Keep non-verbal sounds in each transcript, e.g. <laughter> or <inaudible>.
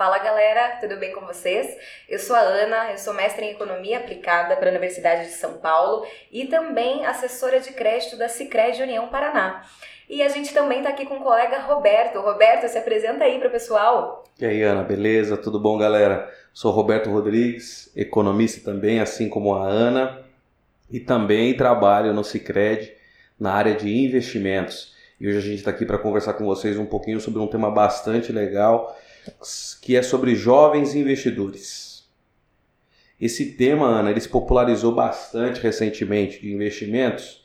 Fala galera, tudo bem com vocês? Eu sou a Ana, eu sou mestre em Economia Aplicada pela Universidade de São Paulo e também assessora de crédito da Cicred União Paraná. E a gente também está aqui com o colega Roberto. Roberto, se apresenta aí para o pessoal. E aí, Ana, beleza? Tudo bom, galera? Sou Roberto Rodrigues, economista também, assim como a Ana, e também trabalho no Cicred na área de investimentos. E hoje a gente está aqui para conversar com vocês um pouquinho sobre um tema bastante legal que é sobre jovens investidores. Esse tema, Ana, ele se popularizou bastante recentemente de investimentos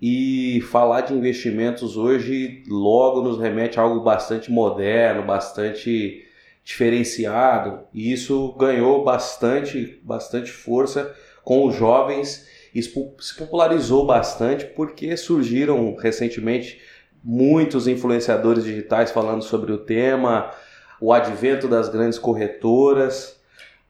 e falar de investimentos hoje logo nos remete a algo bastante moderno, bastante diferenciado e isso ganhou bastante, bastante força com os jovens e se popularizou bastante porque surgiram recentemente muitos influenciadores digitais falando sobre o tema, o advento das grandes corretoras.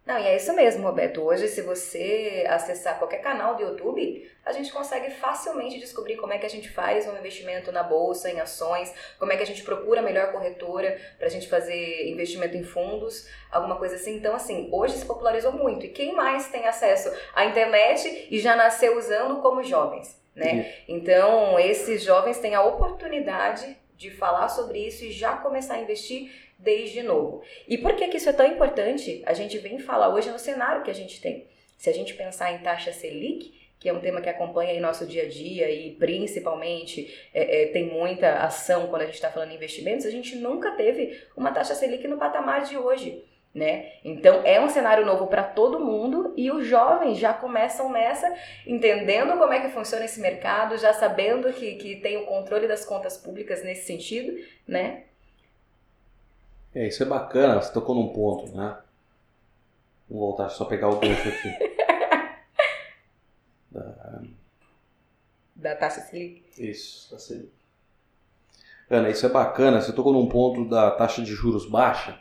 Não, e é isso mesmo, Roberto. Hoje, se você acessar qualquer canal do YouTube, a gente consegue facilmente descobrir como é que a gente faz um investimento na bolsa, em ações, como é que a gente procura a melhor corretora para a gente fazer investimento em fundos, alguma coisa assim. Então, assim, hoje se popularizou muito. E quem mais tem acesso à internet e já nasceu usando como jovens, né? Então, esses jovens têm a oportunidade de falar sobre isso e já começar a investir desde novo. E por que, que isso é tão importante? A gente vem falar hoje no cenário que a gente tem. Se a gente pensar em taxa Selic, que é um tema que acompanha em nosso dia a dia e principalmente é, é, tem muita ação quando a gente está falando em investimentos, a gente nunca teve uma taxa Selic no patamar de hoje. Né? Então é um cenário novo para todo mundo e os jovens já começam nessa, entendendo como é que funciona esse mercado, já sabendo que, que tem o controle das contas públicas nesse sentido, né? É, isso é bacana, você tocou num ponto, né? Vou voltar só pegar o gancho aqui. <laughs> da... da taxa Selic. Isso, taxa Selic. Ana, isso é bacana, você tocou num ponto da taxa de juros baixa.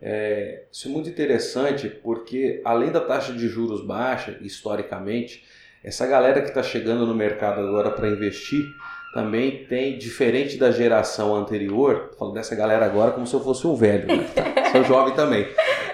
É, isso é muito interessante porque, além da taxa de juros baixa, historicamente, essa galera que está chegando no mercado agora para investir, também tem, diferente da geração anterior, falo dessa galera agora como se eu fosse um velho, né? <laughs> sou jovem também.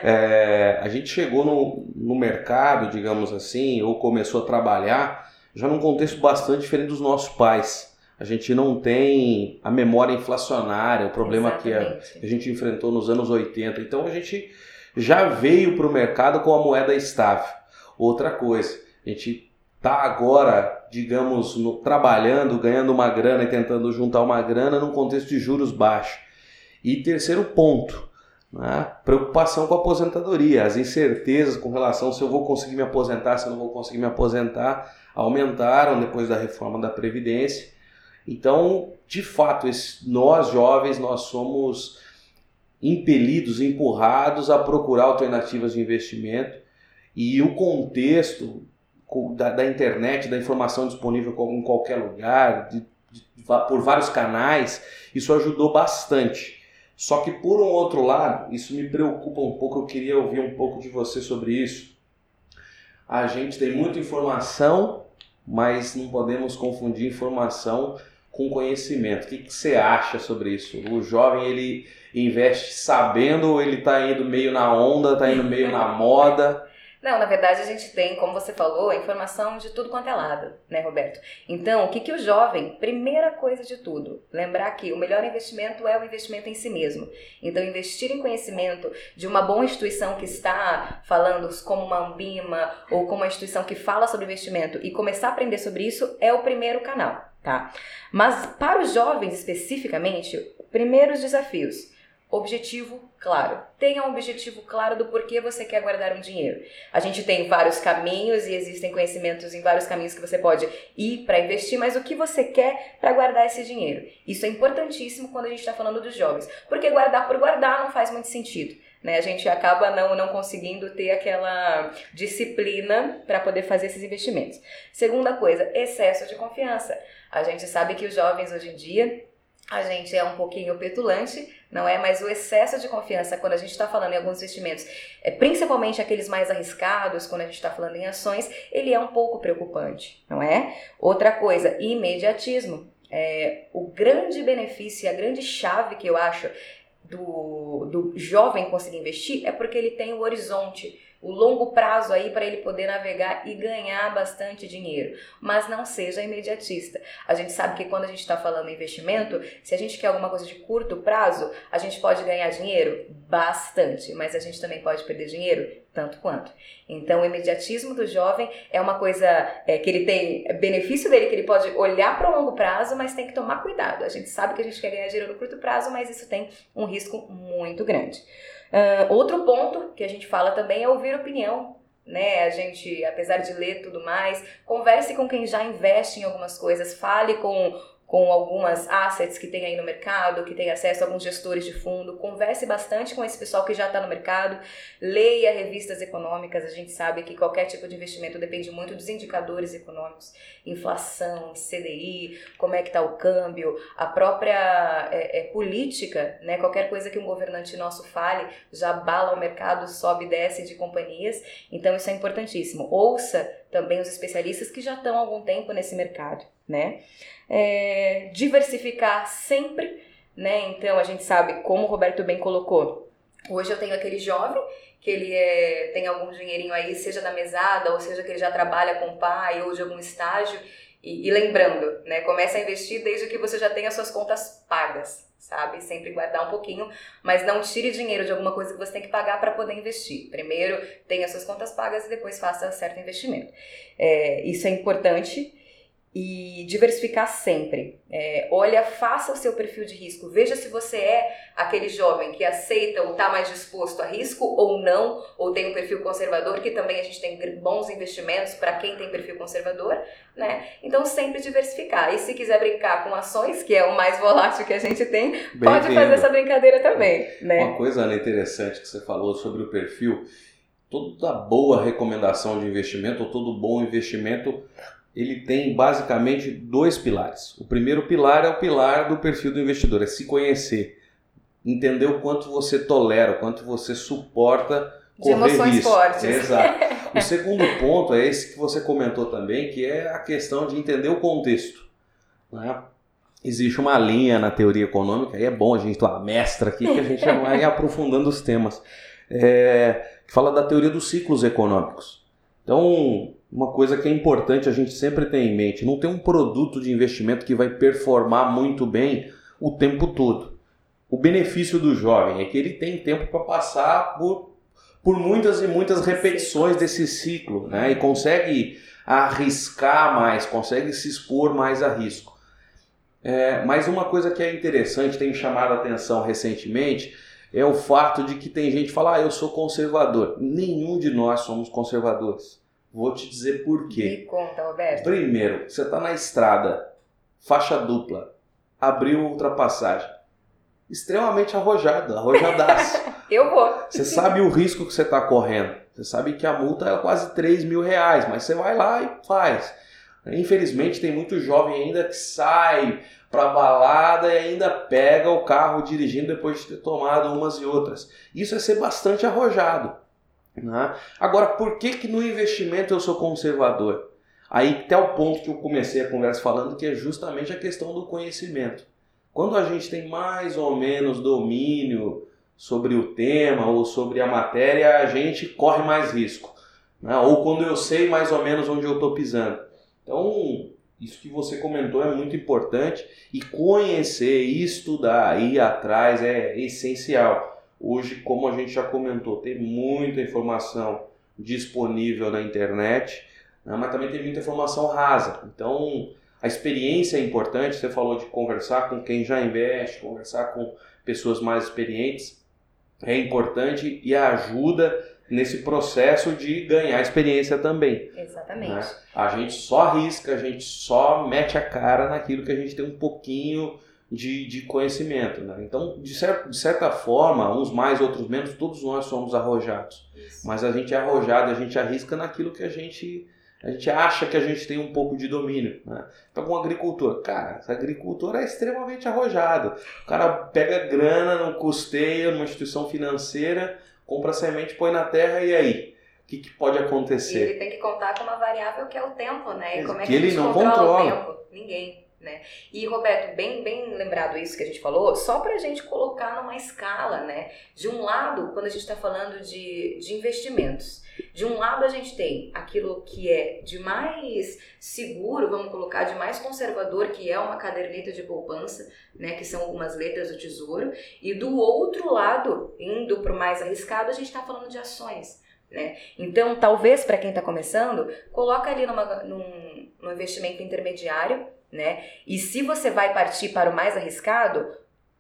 É, a gente chegou no, no mercado, digamos assim, ou começou a trabalhar já num contexto bastante diferente dos nossos pais. A gente não tem a memória inflacionária, o problema que a, que a gente enfrentou nos anos 80. Então a gente já veio para o mercado com a moeda estável. Outra coisa, a gente está agora, digamos, no, trabalhando, ganhando uma grana e tentando juntar uma grana num contexto de juros baixos. E terceiro ponto, né? preocupação com a aposentadoria, as incertezas com relação se eu vou conseguir me aposentar, se eu não vou conseguir me aposentar, aumentaram depois da reforma da Previdência. Então, de fato, nós jovens, nós somos impelidos, empurrados a procurar alternativas de investimento e o contexto da, da, internet, da informação disponível em qualquer lugar, de, de, por vários canais, isso ajudou bastante. Só que por um outro lado, isso me preocupa um pouco, eu queria ouvir um pouco de você sobre isso. A gente tem muita informação, mas não podemos confundir informação com conhecimento. O que, que você acha sobre isso? O jovem ele investe sabendo ou ele está indo meio na onda, está indo meio na moda? Não, na verdade a gente tem, como você falou, a informação de tudo quanto é lado, né, Roberto? Então, o que, que o jovem, primeira coisa de tudo, lembrar que o melhor investimento é o investimento em si mesmo. Então, investir em conhecimento de uma boa instituição que está falando, como uma Ambima ou como uma instituição que fala sobre investimento e começar a aprender sobre isso é o primeiro canal, tá? Mas para os jovens especificamente, primeiros desafios Objetivo claro. Tenha um objetivo claro do porquê você quer guardar um dinheiro. A gente tem vários caminhos e existem conhecimentos em vários caminhos que você pode ir para investir, mas o que você quer para guardar esse dinheiro? Isso é importantíssimo quando a gente está falando dos jovens, porque guardar por guardar não faz muito sentido. Né? A gente acaba não, não conseguindo ter aquela disciplina para poder fazer esses investimentos. Segunda coisa, excesso de confiança. A gente sabe que os jovens hoje em dia a gente é um pouquinho petulante, não é? Mas o excesso de confiança, quando a gente está falando em alguns investimentos, é, principalmente aqueles mais arriscados, quando a gente está falando em ações, ele é um pouco preocupante, não é? Outra coisa, imediatismo. É, o grande benefício a grande chave que eu acho do, do jovem conseguir investir é porque ele tem o horizonte o longo prazo aí para ele poder navegar e ganhar bastante dinheiro. Mas não seja imediatista. A gente sabe que quando a gente está falando em investimento, se a gente quer alguma coisa de curto prazo, a gente pode ganhar dinheiro bastante, mas a gente também pode perder dinheiro tanto quanto. Então, o imediatismo do jovem é uma coisa é, que ele tem é benefício dele, que ele pode olhar para o longo prazo, mas tem que tomar cuidado. A gente sabe que a gente quer ganhar dinheiro no curto prazo, mas isso tem um risco muito grande. Uh, outro ponto que a gente fala também é ouvir opinião. Né? A gente, apesar de ler tudo mais, converse com quem já investe em algumas coisas, fale com com algumas assets que tem aí no mercado, que tem acesso a alguns gestores de fundo, converse bastante com esse pessoal que já está no mercado, leia revistas econômicas, a gente sabe que qualquer tipo de investimento depende muito dos indicadores econômicos, inflação, CDI, como é que está o câmbio, a própria é, é, política, né? qualquer coisa que um governante nosso fale já bala o mercado, sobe e desce de companhias, então isso é importantíssimo. Ouça também os especialistas que já estão há algum tempo nesse mercado, né? é, diversificar sempre, né? Então a gente sabe, como o Roberto bem colocou, hoje eu tenho aquele jovem que ele é, tem algum dinheirinho aí, seja na mesada, ou seja que ele já trabalha com o pai ou de algum estágio. E, e lembrando, né, comece a investir desde que você já tenha suas contas pagas, sabe? Sempre guardar um pouquinho, mas não tire dinheiro de alguma coisa que você tem que pagar para poder investir. Primeiro tenha suas contas pagas e depois faça certo investimento. É, isso é importante e diversificar sempre. É, olha, faça o seu perfil de risco, veja se você é aquele jovem que aceita ou está mais disposto a risco ou não, ou tem um perfil conservador, que também a gente tem bons investimentos para quem tem perfil conservador, né? Então sempre diversificar. E se quiser brincar com ações, que é o mais volátil que a gente tem, pode fazer essa brincadeira também, né? Uma coisa Ana, interessante que você falou sobre o perfil, toda boa recomendação de investimento, ou todo bom investimento ele tem basicamente dois pilares. O primeiro pilar é o pilar do perfil do investidor, é se conhecer, entender o quanto você tolera, o quanto você suporta correr de emoções risco. fortes. Exato. <laughs> O segundo ponto é esse que você comentou também, que é a questão de entender o contexto. Né? Existe uma linha na teoria econômica, e é bom a gente ter uma mestra aqui, que a gente <laughs> vai aprofundando os temas, é, que fala da teoria dos ciclos econômicos. Então, uma coisa que é importante a gente sempre ter em mente: não tem um produto de investimento que vai performar muito bem o tempo todo. O benefício do jovem é que ele tem tempo para passar por, por muitas e muitas repetições desse ciclo, né? E consegue arriscar mais, consegue se expor mais a risco. É, mas uma coisa que é interessante, tem chamado a atenção recentemente, é o fato de que tem gente que fala, ah, eu sou conservador. Nenhum de nós somos conservadores. Vou te dizer por quê. Me conta, Roberto. Primeiro, você está na estrada, faixa dupla, abriu ultrapassagem. Extremamente arrojado, arrojadaço. <laughs> eu vou. Você sabe o risco que você está correndo. Você sabe que a multa é quase 3 mil reais, mas você vai lá e faz. Infelizmente tem muito jovem ainda que sai para balada e ainda pega o carro dirigindo depois de ter tomado umas e outras. Isso é ser bastante arrojado. Né? Agora, por que, que no investimento eu sou conservador? Aí até o ponto que eu comecei a conversa falando, que é justamente a questão do conhecimento. Quando a gente tem mais ou menos domínio sobre o tema ou sobre a matéria, a gente corre mais risco. Né? Ou quando eu sei mais ou menos onde eu estou pisando. Então, isso que você comentou é muito importante e conhecer, estudar, ir atrás é essencial. Hoje, como a gente já comentou, tem muita informação disponível na internet, né, mas também tem muita informação rasa. Então, a experiência é importante. Você falou de conversar com quem já investe, conversar com pessoas mais experientes, é importante e ajuda nesse processo de ganhar experiência também. Exatamente. Né? A gente só arrisca, a gente só mete a cara naquilo que a gente tem um pouquinho de, de conhecimento. Né? Então, de, de certa forma, uns mais, outros menos, todos nós somos arrojados. Isso. Mas a gente é arrojado, a gente arrisca naquilo que a gente, a gente acha que a gente tem um pouco de domínio. Né? Então, um agricultor, cara, esse agricultor é extremamente arrojado. O cara pega grana no custeio, numa instituição financeira, compra semente, põe na terra e aí? O que, que pode acontecer? E ele tem que contar com uma variável que é o tempo, né? E como é que, que ele não controla, controla, o tempo? Ninguém. Né? E Roberto, bem, bem lembrado isso que a gente falou, só para a gente colocar numa escala, né? De um lado, quando a gente está falando de, de investimentos, de um lado a gente tem aquilo que é de mais seguro, vamos colocar, de mais conservador, que é uma caderneta de poupança, né? Que são algumas letras do tesouro, e do outro lado, indo para o mais arriscado, a gente está falando de ações. Né? Então, talvez para quem está começando, coloca ali numa, num, num investimento intermediário, né? E se você vai partir para o mais arriscado,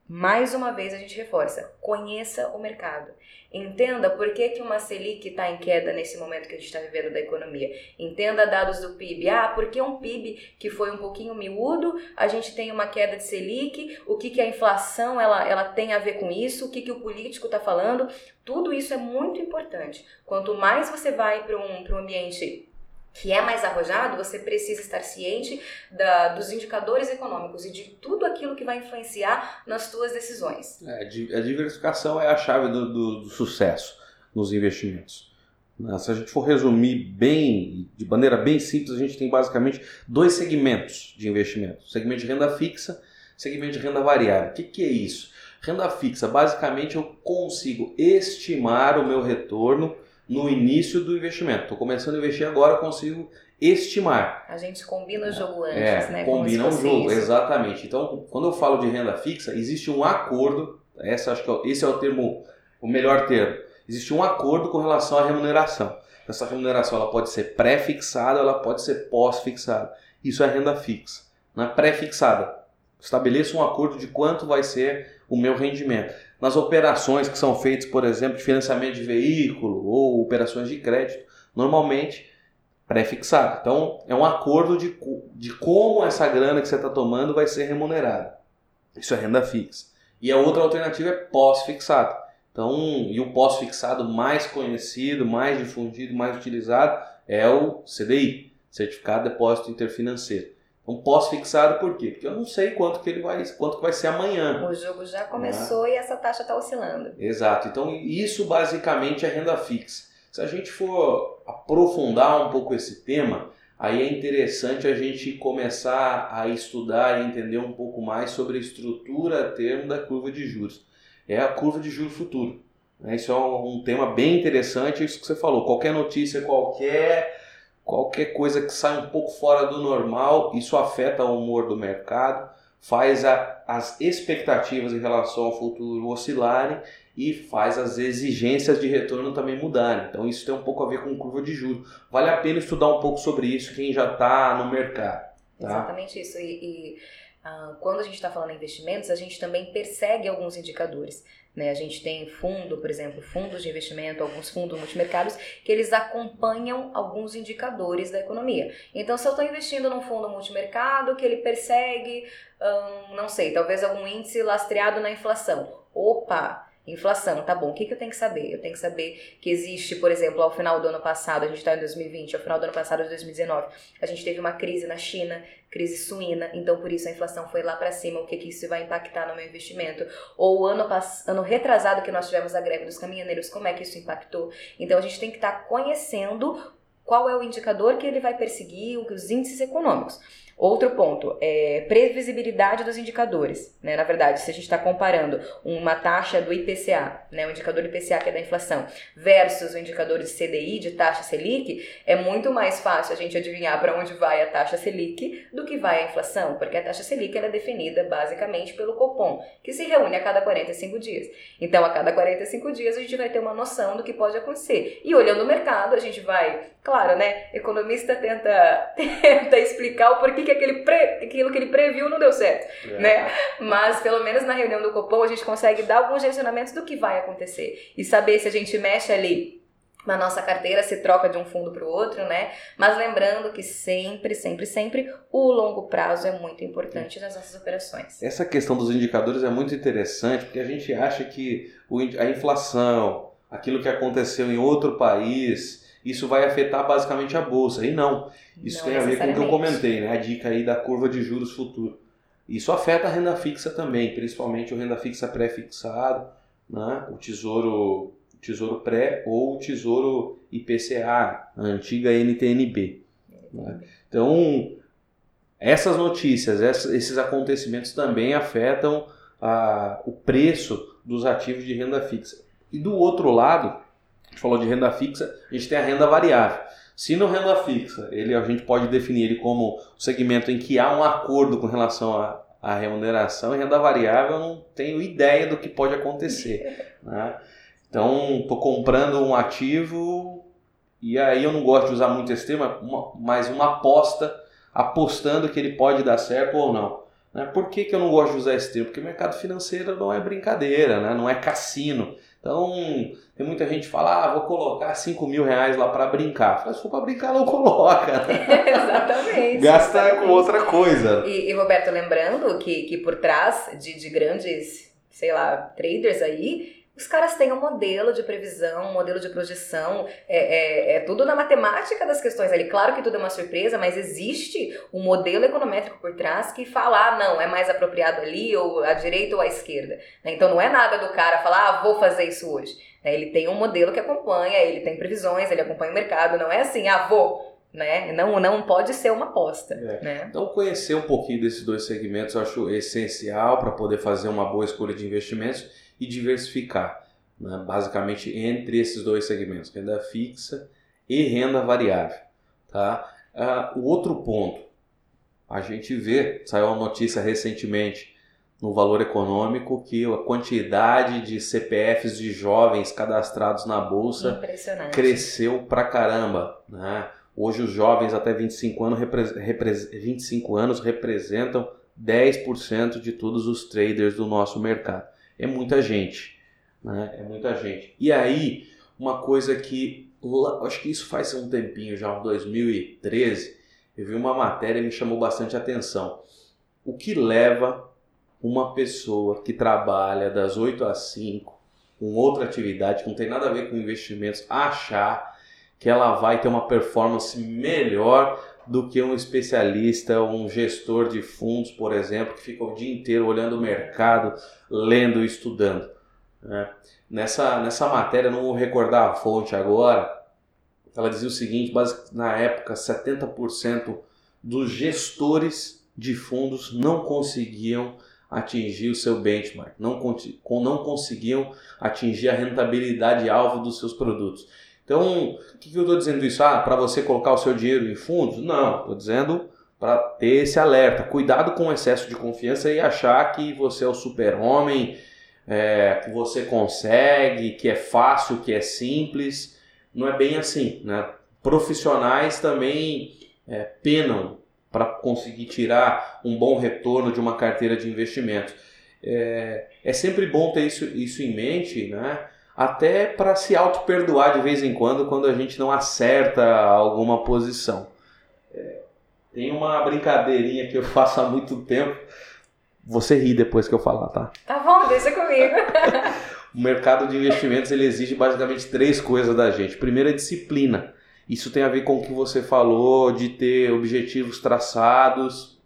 mais uma vez a gente reforça, conheça o mercado. Entenda por que, que uma Selic está em queda nesse momento que a gente está vivendo da economia. Entenda dados do PIB. Ah, porque um PIB que foi um pouquinho miúdo, a gente tem uma queda de Selic, o que, que a inflação ela, ela tem a ver com isso, o que, que o político está falando. Tudo isso é muito importante. Quanto mais você vai para um, um ambiente que é mais arrojado, você precisa estar ciente da, dos indicadores econômicos e de tudo aquilo que vai influenciar nas suas decisões. É, a diversificação é a chave do, do, do sucesso nos investimentos. Né, se a gente for resumir bem, de maneira bem simples, a gente tem basicamente dois segmentos de investimento: segmento de renda fixa, segmento de renda variável. O que, que é isso? Renda fixa, basicamente eu consigo estimar o meu retorno no início do investimento. Estou começando a investir agora, consigo estimar. A gente combina o jogo antes, é, né? Combina o jogo, isso. exatamente. Então, quando eu falo de renda fixa, existe um acordo, essa, acho que é esse é o termo, o melhor termo. Existe um acordo com relação à remuneração. Essa remuneração ela pode ser pré-fixada, ela pode ser pós-fixada. Isso é renda fixa. Não é pré-fixada. Estabeleça um acordo de quanto vai ser o meu rendimento. Nas operações que são feitas, por exemplo, de financiamento de veículo ou operações de crédito, normalmente pré-fixado. Então, é um acordo de, de como essa grana que você está tomando vai ser remunerada. Isso é renda fixa. E a outra alternativa é pós-fixado. Então, e o pós-fixado mais conhecido, mais difundido, mais utilizado é o CDI, Certificado de Depósito Interfinanceiro um pós-fixado por quê? Porque eu não sei quanto que ele vai, quanto que vai ser amanhã. O jogo já começou né? e essa taxa está oscilando. Exato. Então isso basicamente é renda fixa. Se a gente for aprofundar um pouco esse tema, aí é interessante a gente começar a estudar e entender um pouco mais sobre a estrutura a termo da curva de juros. É a curva de juros futuro. Né? Isso é um tema bem interessante, isso que você falou. Qualquer notícia, qualquer qualquer coisa que sai um pouco fora do normal, isso afeta o humor do mercado, faz a, as expectativas em relação ao futuro oscilarem e faz as exigências de retorno também mudarem. Então isso tem um pouco a ver com curva de juros. Vale a pena estudar um pouco sobre isso quem já está no mercado. Tá? Exatamente isso. E, e ah, quando a gente está falando em investimentos, a gente também persegue alguns indicadores. Né? A gente tem fundo, por exemplo, fundos de investimento, alguns fundos multimercados, que eles acompanham alguns indicadores da economia. Então, se eu estou investindo num fundo multimercado que ele persegue, hum, não sei, talvez algum índice lastreado na inflação. Opa! Inflação, tá bom. O que, que eu tenho que saber? Eu tenho que saber que existe, por exemplo, ao final do ano passado, a gente está em 2020, ao final do ano passado, de 2019, a gente teve uma crise na China, crise suína, então por isso a inflação foi lá para cima. O que, que isso vai impactar no meu investimento? Ou o ano, ano retrasado que nós tivemos a greve dos caminhoneiros, como é que isso impactou? Então a gente tem que estar tá conhecendo qual é o indicador que ele vai perseguir, os índices econômicos. Outro ponto é previsibilidade dos indicadores. Né? Na verdade, se a gente está comparando uma taxa do IPCA, né, o indicador IPCA que é da inflação, versus o indicador de CDI, de taxa Selic, é muito mais fácil a gente adivinhar para onde vai a taxa Selic do que vai a inflação, porque a taxa Selic é definida basicamente pelo Copom, que se reúne a cada 45 dias. Então, a cada 45 dias a gente vai ter uma noção do que pode acontecer. E olhando o mercado, a gente vai, claro, né, economista tenta, <laughs> tenta explicar o porquê que aquele pre, aquilo que ele previu não deu certo, é. né? Mas pelo menos na reunião do Copom a gente consegue dar alguns direcionamentos do que vai acontecer e saber se a gente mexe ali na nossa carteira, se troca de um fundo para o outro, né? Mas lembrando que sempre, sempre, sempre o longo prazo é muito importante nas nossas operações. Essa questão dos indicadores é muito interessante porque a gente acha que a inflação, aquilo que aconteceu em outro país, isso vai afetar basicamente a bolsa. E não. Isso não tem a ver com o que eu comentei, né? A dica aí da curva de juros futuro. Isso afeta a renda fixa também, principalmente o renda fixa pré-fixado, né? o tesouro, tesouro pré ou o tesouro IPCA, a antiga NTNB. Né? Então, essas notícias, esses acontecimentos também afetam o preço dos ativos de renda fixa. E do outro lado, a gente falou de renda fixa, a gente tem a renda variável. Se no renda fixa, ele, a gente pode definir ele como o segmento em que há um acordo com relação à, à remuneração, e renda variável eu não tenho ideia do que pode acontecer. <laughs> Né? Então, estou comprando um ativo e aí eu não gosto de usar muito esse termo, mas uma aposta, apostando que ele pode dar certo ou não. Né? Por que, que eu não gosto de usar esse termo? Porque o mercado financeiro não é brincadeira, né? não é cassino. Então, tem muita gente que fala, ah, vou colocar 5 mil reais lá para brincar. Fala, se for para brincar, não coloca. <laughs> exatamente. Gasta exatamente. com outra coisa. E, e, Roberto, lembrando que, que por trás de, de grandes, sei lá, traders aí, os caras têm um modelo de previsão, um modelo de projeção, é, é, é, tudo na matemática das questões ali. Claro que tudo é uma surpresa, mas existe um modelo econométrico por trás que fala, ah, não, é mais apropriado ali, ou à direita ou à esquerda. Né? Então não é nada do cara falar, ah, vou fazer isso hoje. Né? Ele tem um modelo que acompanha, ele tem previsões, ele acompanha o mercado, não é assim, ah, vou. Né? Não, não pode ser uma aposta. É. Né? Então, conhecer um pouquinho desses dois segmentos eu acho essencial para poder fazer uma boa escolha de investimentos e diversificar, né? basicamente entre esses dois segmentos, renda fixa e renda variável. Tá? Uh, o outro ponto, a gente vê, saiu uma notícia recentemente no Valor Econômico que a quantidade de CPFs de jovens cadastrados na bolsa cresceu pra caramba. Né? Hoje os jovens até 25 anos, 25 anos representam 10% de todos os traders do nosso mercado é muita gente. Né? É muita gente. E aí, uma coisa que acho que isso faz um tempinho já, 2013, eu vi uma matéria e me chamou bastante atenção. O que leva uma pessoa que trabalha das 8 às 5 com outra atividade que não tem nada a ver com investimentos a achar que ela vai ter uma performance melhor do que um especialista, um gestor de fundos, por exemplo, que fica o dia inteiro olhando o mercado, lendo e estudando. Né? Nessa, nessa matéria, não vou recordar a fonte agora, ela dizia o seguinte: na época, 70% dos gestores de fundos não conseguiam atingir o seu benchmark, não, não conseguiam atingir a rentabilidade alvo dos seus produtos. Então, o que, que eu estou dizendo isso? Ah, para você colocar o seu dinheiro em fundos? Não, estou dizendo para ter esse alerta. Cuidado com o excesso de confiança e achar que você é o super-homem, é, que você consegue, que é fácil, que é simples. Não é bem assim. Né? Profissionais também é, penam para conseguir tirar um bom retorno de uma carteira de investimento. É, é sempre bom ter isso, isso em mente, né? Até para se auto-perdoar de vez em quando quando a gente não acerta alguma posição. É, tem uma brincadeirinha que eu faço há muito tempo. Você ri depois que eu falar, tá? Tá bom, deixa comigo. <laughs> o mercado de investimentos ele exige basicamente três coisas da gente. Primeiro é disciplina. Isso tem a ver com o que você falou de ter objetivos traçados,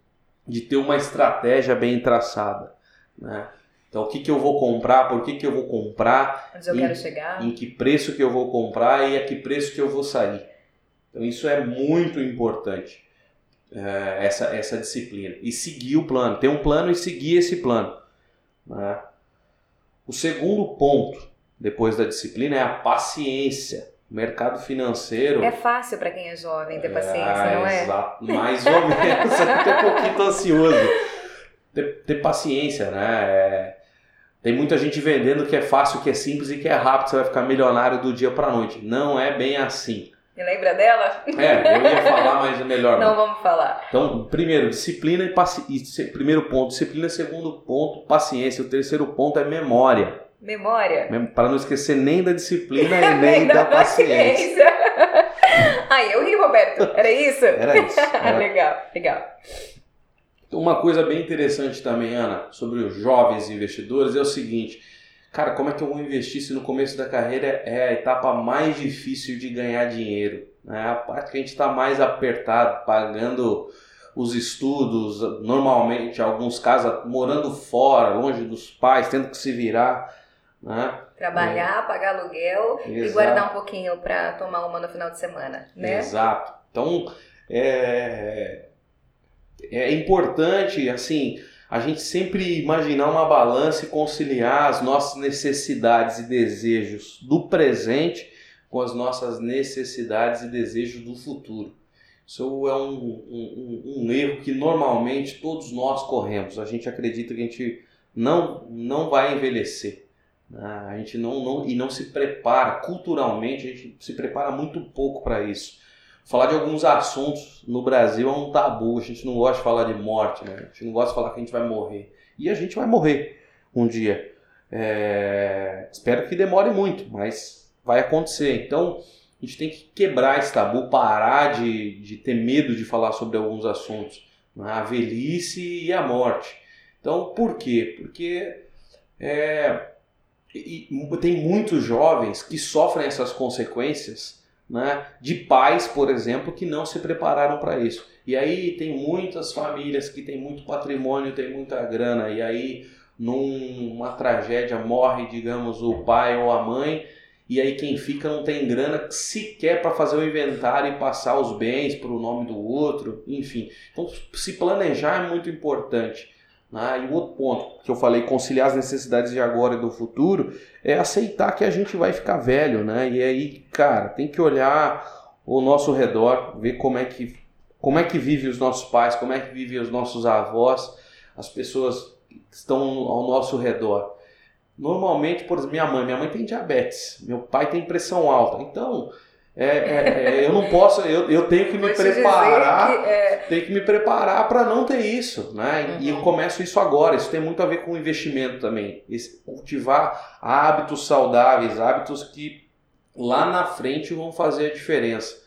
de ter uma estratégia bem traçada. Né? Então, o que, que eu vou comprar, por que, que eu vou comprar, Onde eu em, quero chegar. em que preço que eu vou comprar e a que preço que eu vou sair. Então, isso é muito importante, é, essa, essa disciplina. E seguir o plano, ter um plano e seguir esse plano. Né? O segundo ponto, depois da disciplina, é a paciência. O mercado financeiro. É fácil para quem é jovem ter paciência, é, não é? Exato, mais ou menos. <laughs> Ter um pouquinho ansioso. Ter, ter paciência, né? É, tem muita gente vendendo que é fácil, que é simples e que é rápido, você vai ficar milionário do dia para noite. Não é bem assim. Me lembra dela? É, eu ia falar, mas é melhor não. Não vamos falar. Então, primeiro, disciplina e paciência. Primeiro ponto, disciplina. Segundo ponto, paciência. O terceiro ponto é memória. Memória? Para não esquecer nem da disciplina <laughs> e nem, da, da paciência. paciência. <laughs> Ai, eu ri, Roberto. Era isso? Era isso. <laughs> Era. legal, legal. Uma coisa bem interessante também, Ana, sobre os jovens investidores é o seguinte: cara, como é que eu vou investir se no começo da carreira é a etapa mais difícil de ganhar dinheiro? É a parte que a gente está mais apertado, pagando os estudos, normalmente, em alguns casos, morando fora, longe dos pais, tendo que se virar. Né? Trabalhar, é. pagar aluguel Exato. e guardar um pouquinho para tomar uma no final de semana. Né? Exato. Então, é, é importante, assim, a gente sempre imaginar uma balança e conciliar as nossas necessidades e desejos do presente com as nossas necessidades e desejos do futuro. Isso é um, um, um, erro que normalmente todos nós corremos. A gente acredita que a gente não, não vai envelhecer. Né? A gente não, não, e não se prepara culturalmente, a gente se prepara muito pouco para isso. Falar de alguns assuntos no Brasil é um tabu, a gente não gosta de falar de morte, né? a gente não gosta de falar que a gente vai morrer. E a gente vai morrer um dia. É... Espero que demore muito, mas vai acontecer. Então, a gente tem que quebrar esse tabu, parar de, de ter medo de falar sobre alguns assuntos. Né? A velhice e a morte. Então, por quê? Porque é, tem muitos jovens que sofrem essas consequências né, de pais, por exemplo, que não se prepararam para isso. E aí tem muitas famílias que têm muito patrimônio, tem muita grana, e aí numa tragédia morre, digamos, o pai ou a mãe, e aí quem fica não tem grana sequer para fazer o inventário e passar os bens para o nome do outro, enfim. Então se planejar é muito importante. Né? E o outro ponto que eu falei, conciliar as necessidades de agora e do futuro, é aceitar que a gente vai ficar velho, né? E aí, cara, tem que olhar o nosso redor, ver como é que como é que vive os nossos pais, como é que vivem os nossos avós, as pessoas que estão ao nosso redor. Normalmente, por exemplo, minha mãe, minha mãe tem diabetes, meu pai tem pressão alta. Então, é, é, é, eu não posso, eu, eu tenho que me preparar, que, é... tenho que me preparar para não ter isso, né? Uhum. E eu começo isso agora. Isso tem muito a ver com investimento também. Esse, cultivar hábitos saudáveis, hábitos que lá na frente vão fazer a diferença.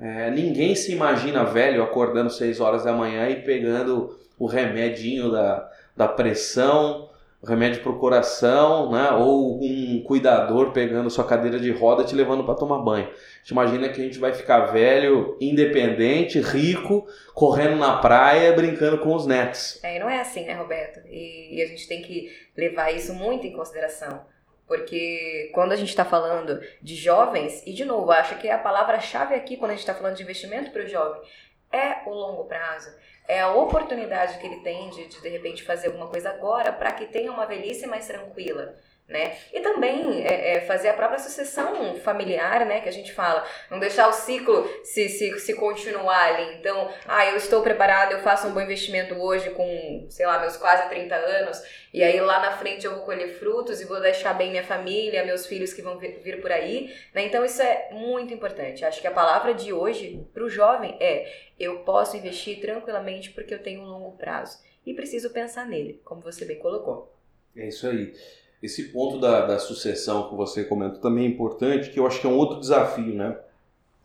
É, ninguém se imagina velho acordando 6 horas da manhã e pegando o remedinho da, da pressão remédio para o coração, né? ou um cuidador pegando sua cadeira de roda te levando para tomar banho. A gente imagina que a gente vai ficar velho, independente, rico, correndo na praia, brincando com os netos. É, não é assim, né, Roberto? E, e a gente tem que levar isso muito em consideração. Porque quando a gente está falando de jovens, e de novo, acho que a palavra-chave aqui, quando a gente está falando de investimento para o jovem, é o longo prazo. É a oportunidade que ele tem de, de, de repente fazer alguma coisa agora para que tenha uma velhice mais tranquila né? E também é, é, fazer a própria sucessão familiar, né? Que a gente fala, não deixar o ciclo se, se, se continuar ali. Então, ah, eu estou preparado, eu faço um bom investimento hoje com, sei lá, meus quase 30 anos, e aí lá na frente eu vou colher frutos e vou deixar bem minha família, meus filhos que vão vir, vir por aí, né? Então isso é muito importante. Acho que a palavra de hoje para o jovem é: eu posso investir tranquilamente porque eu tenho um longo prazo. E preciso pensar nele, como você bem colocou. É isso aí. Esse ponto da, da sucessão que você comentou também é importante, que eu acho que é um outro desafio, né?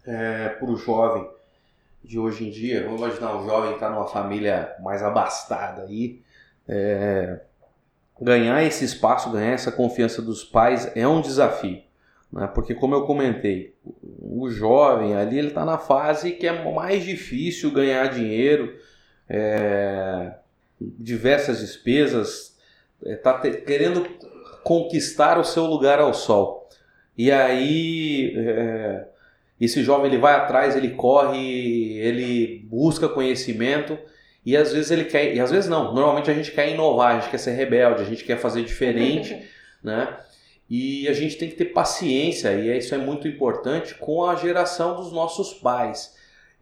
É, para o jovem de hoje em dia. Vamos imaginar um jovem que está numa família mais abastada aí. É, ganhar esse espaço, ganhar essa confiança dos pais é um desafio. Né? Porque, como eu comentei, o jovem ali ele está na fase que é mais difícil ganhar dinheiro, é, diversas despesas, está é, querendo conquistar o seu lugar ao sol. E aí é, esse jovem ele vai atrás, ele corre, ele busca conhecimento e às vezes ele quer, e às vezes não, normalmente a gente quer inovar, a gente quer ser rebelde, a gente quer fazer diferente, <laughs> né? E a gente tem que ter paciência, e isso é muito importante com a geração dos nossos pais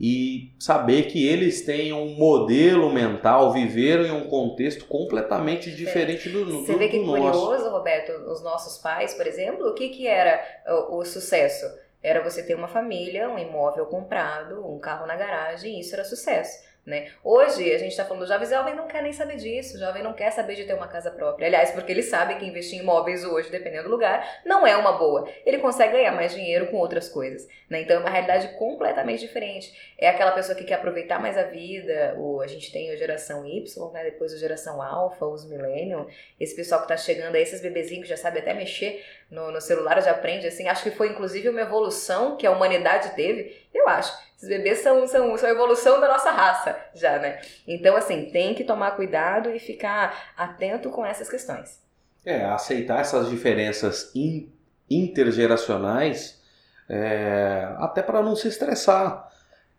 e saber que eles têm um modelo mental, viveram em um contexto completamente diferente do, do, Você vê que curioso, Roberto, os nossos pais, por exemplo, o que, que era o, o sucesso? Era você ter uma família, um imóvel comprado, um carro na garagem, e isso era sucesso. Né? Hoje a gente está falando do jovem, jovem não quer nem saber disso, o jovem não quer saber de ter uma casa própria. Aliás, porque ele sabe que investir em imóveis hoje, dependendo do lugar, não é uma boa. Ele consegue ganhar mais dinheiro com outras coisas. Né? Então é uma realidade completamente diferente. É aquela pessoa que quer aproveitar mais a vida, o, a gente tem a geração Y, né? depois a geração Alpha, os Millennium, esse pessoal que está chegando aí, esses bebezinhos que já sabem até mexer no, no celular, já aprende assim. Acho que foi inclusive uma evolução que a humanidade teve, eu acho esses bebês são, são, são a evolução da nossa raça já, né? Então, assim, tem que tomar cuidado e ficar atento com essas questões. É, aceitar essas diferenças in, intergeracionais, é, até para não se estressar.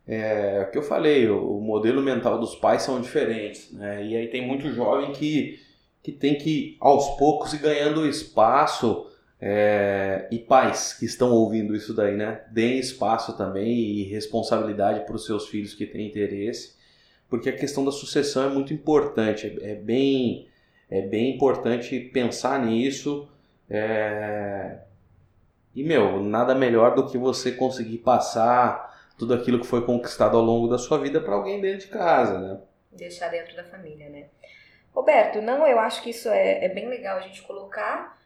é o que eu falei, o, o modelo mental dos pais são diferentes, né? E aí tem muito jovem que, que tem que, aos poucos, ir ganhando espaço é, e pais que estão ouvindo isso daí, né? Deem espaço também e responsabilidade para os seus filhos que têm interesse, porque a questão da sucessão é muito importante, é, é bem, é bem importante pensar nisso. É... E, meu, nada melhor do que você conseguir passar tudo aquilo que foi conquistado ao longo da sua vida para alguém dentro de casa, né? Deixar dentro da família, né? Roberto, não, eu acho que isso é, é bem legal a gente colocar.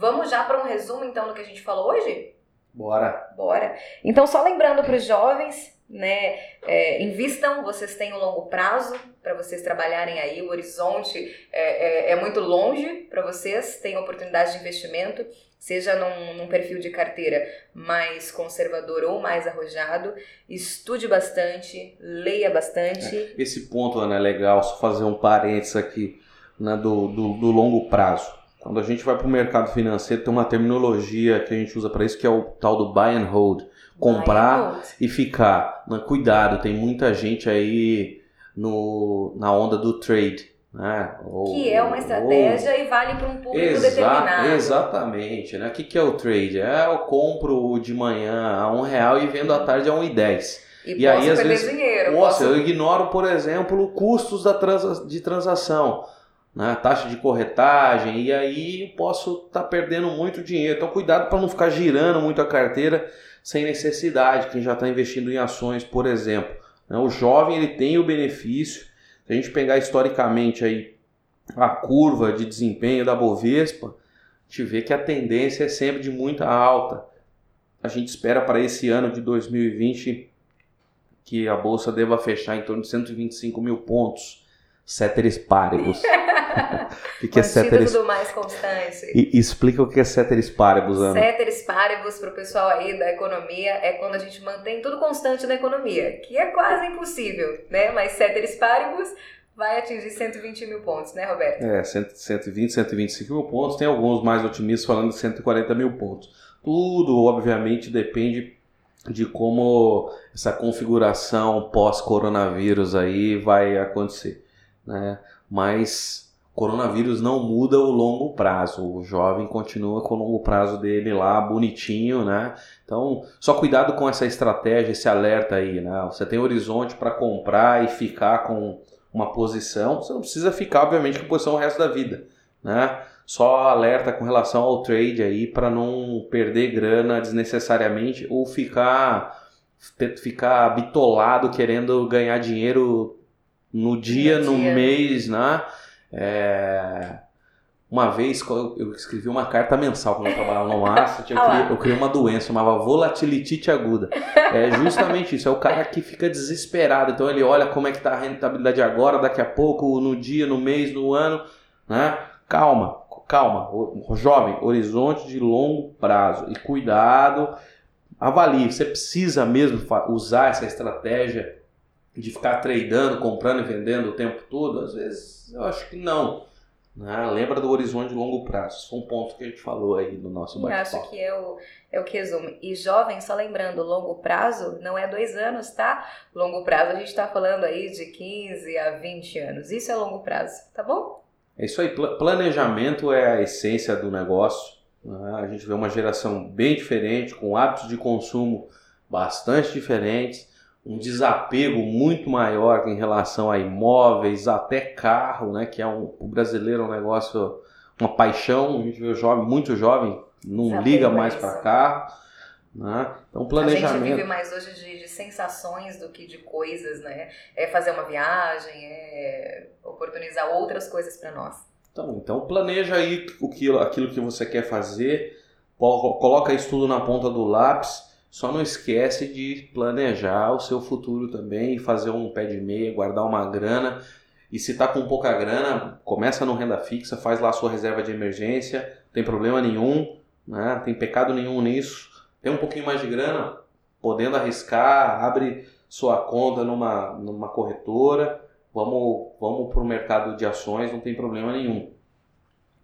Vamos já para um resumo então do que a gente falou hoje? Bora. Bora. Então, só lembrando para os jovens, né, é, invistam, vocês têm um longo prazo para vocês trabalharem aí, o horizonte é, é, é muito longe para vocês, tem oportunidade de investimento seja num, num, perfil de carteira mais conservador ou mais arrojado, estude bastante, leia bastante. É, esse ponto, Ana, é legal, só fazer um parênteses aqui né, do, do, do longo prazo. Quando a gente vai para o mercado financeiro, tem uma terminologia que a gente usa para isso, que é o tal do buy and hold. Comprar and hold. e ficar. Cuidado, tem muita gente aí no, na onda do trade né? Ou, que é uma estratégia ou... e vale para um público Exa determinado. Exatamente. Né? O que, que é o trade? É eu compro de manhã a um real e vendo à tarde a um e dez. E, e aí, às vezes, dinheiro. Nossa, posso... eu ignoro, por exemplo, custos da transa de transação, né? taxa de corretagem, e aí eu posso estar tá perdendo muito dinheiro. Então, cuidado para não ficar girando muito a carteira sem necessidade, quem já está investindo em ações, por exemplo. Né? O jovem ele tem o benefício se a gente pegar historicamente aí a curva de desempenho da Bovespa, a gente vê que a tendência é sempre de muita alta. A gente espera para esse ano de 2020 que a bolsa deva fechar em torno de 125 mil pontos. Ceteris paribus. <laughs> <laughs> o que, é ceteris... do mais constante. E, explica o que é ceteris paribus, Ana. Ceteris paribus para o pessoal aí da economia é quando a gente mantém tudo constante na economia, que é quase impossível, né? Mas ceteris paribus vai atingir 120 mil pontos, né, Roberto? É, 120, 125 mil pontos. Tem alguns mais otimistas falando de 140 mil pontos. Tudo, obviamente, depende de como essa configuração pós-coronavírus aí vai acontecer, né? Mas coronavírus não muda o longo prazo. O jovem continua com o longo prazo dele lá bonitinho, né? Então, só cuidado com essa estratégia, esse alerta aí, né? Você tem horizonte para comprar e ficar com uma posição, você não precisa ficar, obviamente, com posição o resto da vida, né? Só alerta com relação ao trade aí para não perder grana desnecessariamente ou ficar ficar bitolado querendo ganhar dinheiro no dia, no, dia. no mês, né? É... Uma vez eu escrevi uma carta mensal quando eu trabalhava no Massa, eu, <laughs> criei, eu criei uma doença, chamava volatilitite aguda. É justamente isso, é o cara que fica desesperado. Então ele olha como é que está a rentabilidade agora, daqui a pouco, no dia, no mês, no ano. Né? Calma, calma. Jovem, horizonte de longo prazo. E cuidado, avalie. Você precisa mesmo usar essa estratégia de ficar tradando, comprando e vendendo o tempo todo? Às vezes eu acho que não. Né? Lembra do horizonte de longo prazo. Foi um ponto que a gente falou aí no nosso bate-papo. Acho que é o, é o que resume. E jovem, só lembrando, longo prazo não é dois anos, tá? Longo prazo a gente está falando aí de 15 a 20 anos. Isso é longo prazo, tá bom? É isso aí. Planejamento é a essência do negócio. Né? A gente vê uma geração bem diferente, com hábitos de consumo bastante diferentes um desapego muito maior em relação a imóveis, até carro, né? Que é um, o brasileiro é um negócio, uma paixão. A gente vê jovem, muito jovem, não desapego liga mais para carro. Né? Então, planejamento. A gente vive mais hoje de, de, sensações do que de coisas, né? É fazer uma viagem, é oportunizar outras coisas para nós. Então, então, planeja aí o que, aquilo que você quer fazer, coloca isso tudo na ponta do lápis só não esquece de planejar o seu futuro também, fazer um pé de meia, guardar uma grana. E se está com pouca grana, começa no renda fixa, faz lá a sua reserva de emergência, não tem problema nenhum, né? tem pecado nenhum nisso. Tem um pouquinho mais de grana, podendo arriscar, abre sua conta numa, numa corretora, vamos, vamos para o mercado de ações, não tem problema nenhum.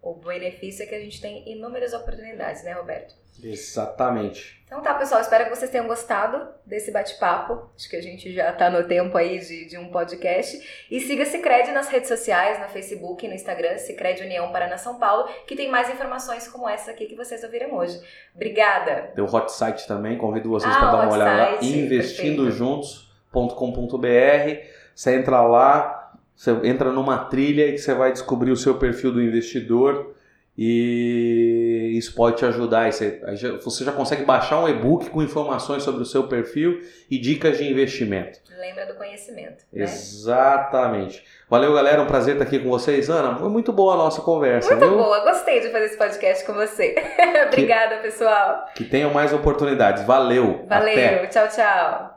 O benefício é que a gente tem inúmeras oportunidades, né, Roberto? Exatamente. Então tá, pessoal, espero que vocês tenham gostado desse bate-papo. Acho que a gente já tá no tempo aí de, de um podcast. E siga Cicred nas redes sociais, no Facebook, no Instagram, Cicred União Paraná São Paulo, que tem mais informações como essa aqui que vocês ouviram hoje. Obrigada! Tem o hot site também, convido vocês ah, para dar uma olhada lá, investindojuntos.com.br. Você entra lá, você entra numa trilha e você vai descobrir o seu perfil do investidor e isso pode te ajudar. Você já consegue baixar um e-book com informações sobre o seu perfil e dicas de investimento. Lembra do conhecimento. Né? Exatamente. Valeu, galera. Um prazer estar aqui com vocês. Ana, foi muito boa a nossa conversa. Muito viu? boa. Gostei de fazer esse podcast com você. <laughs> Obrigada, que, pessoal. Que tenham mais oportunidades. Valeu. Valeu. Até. Tchau, tchau.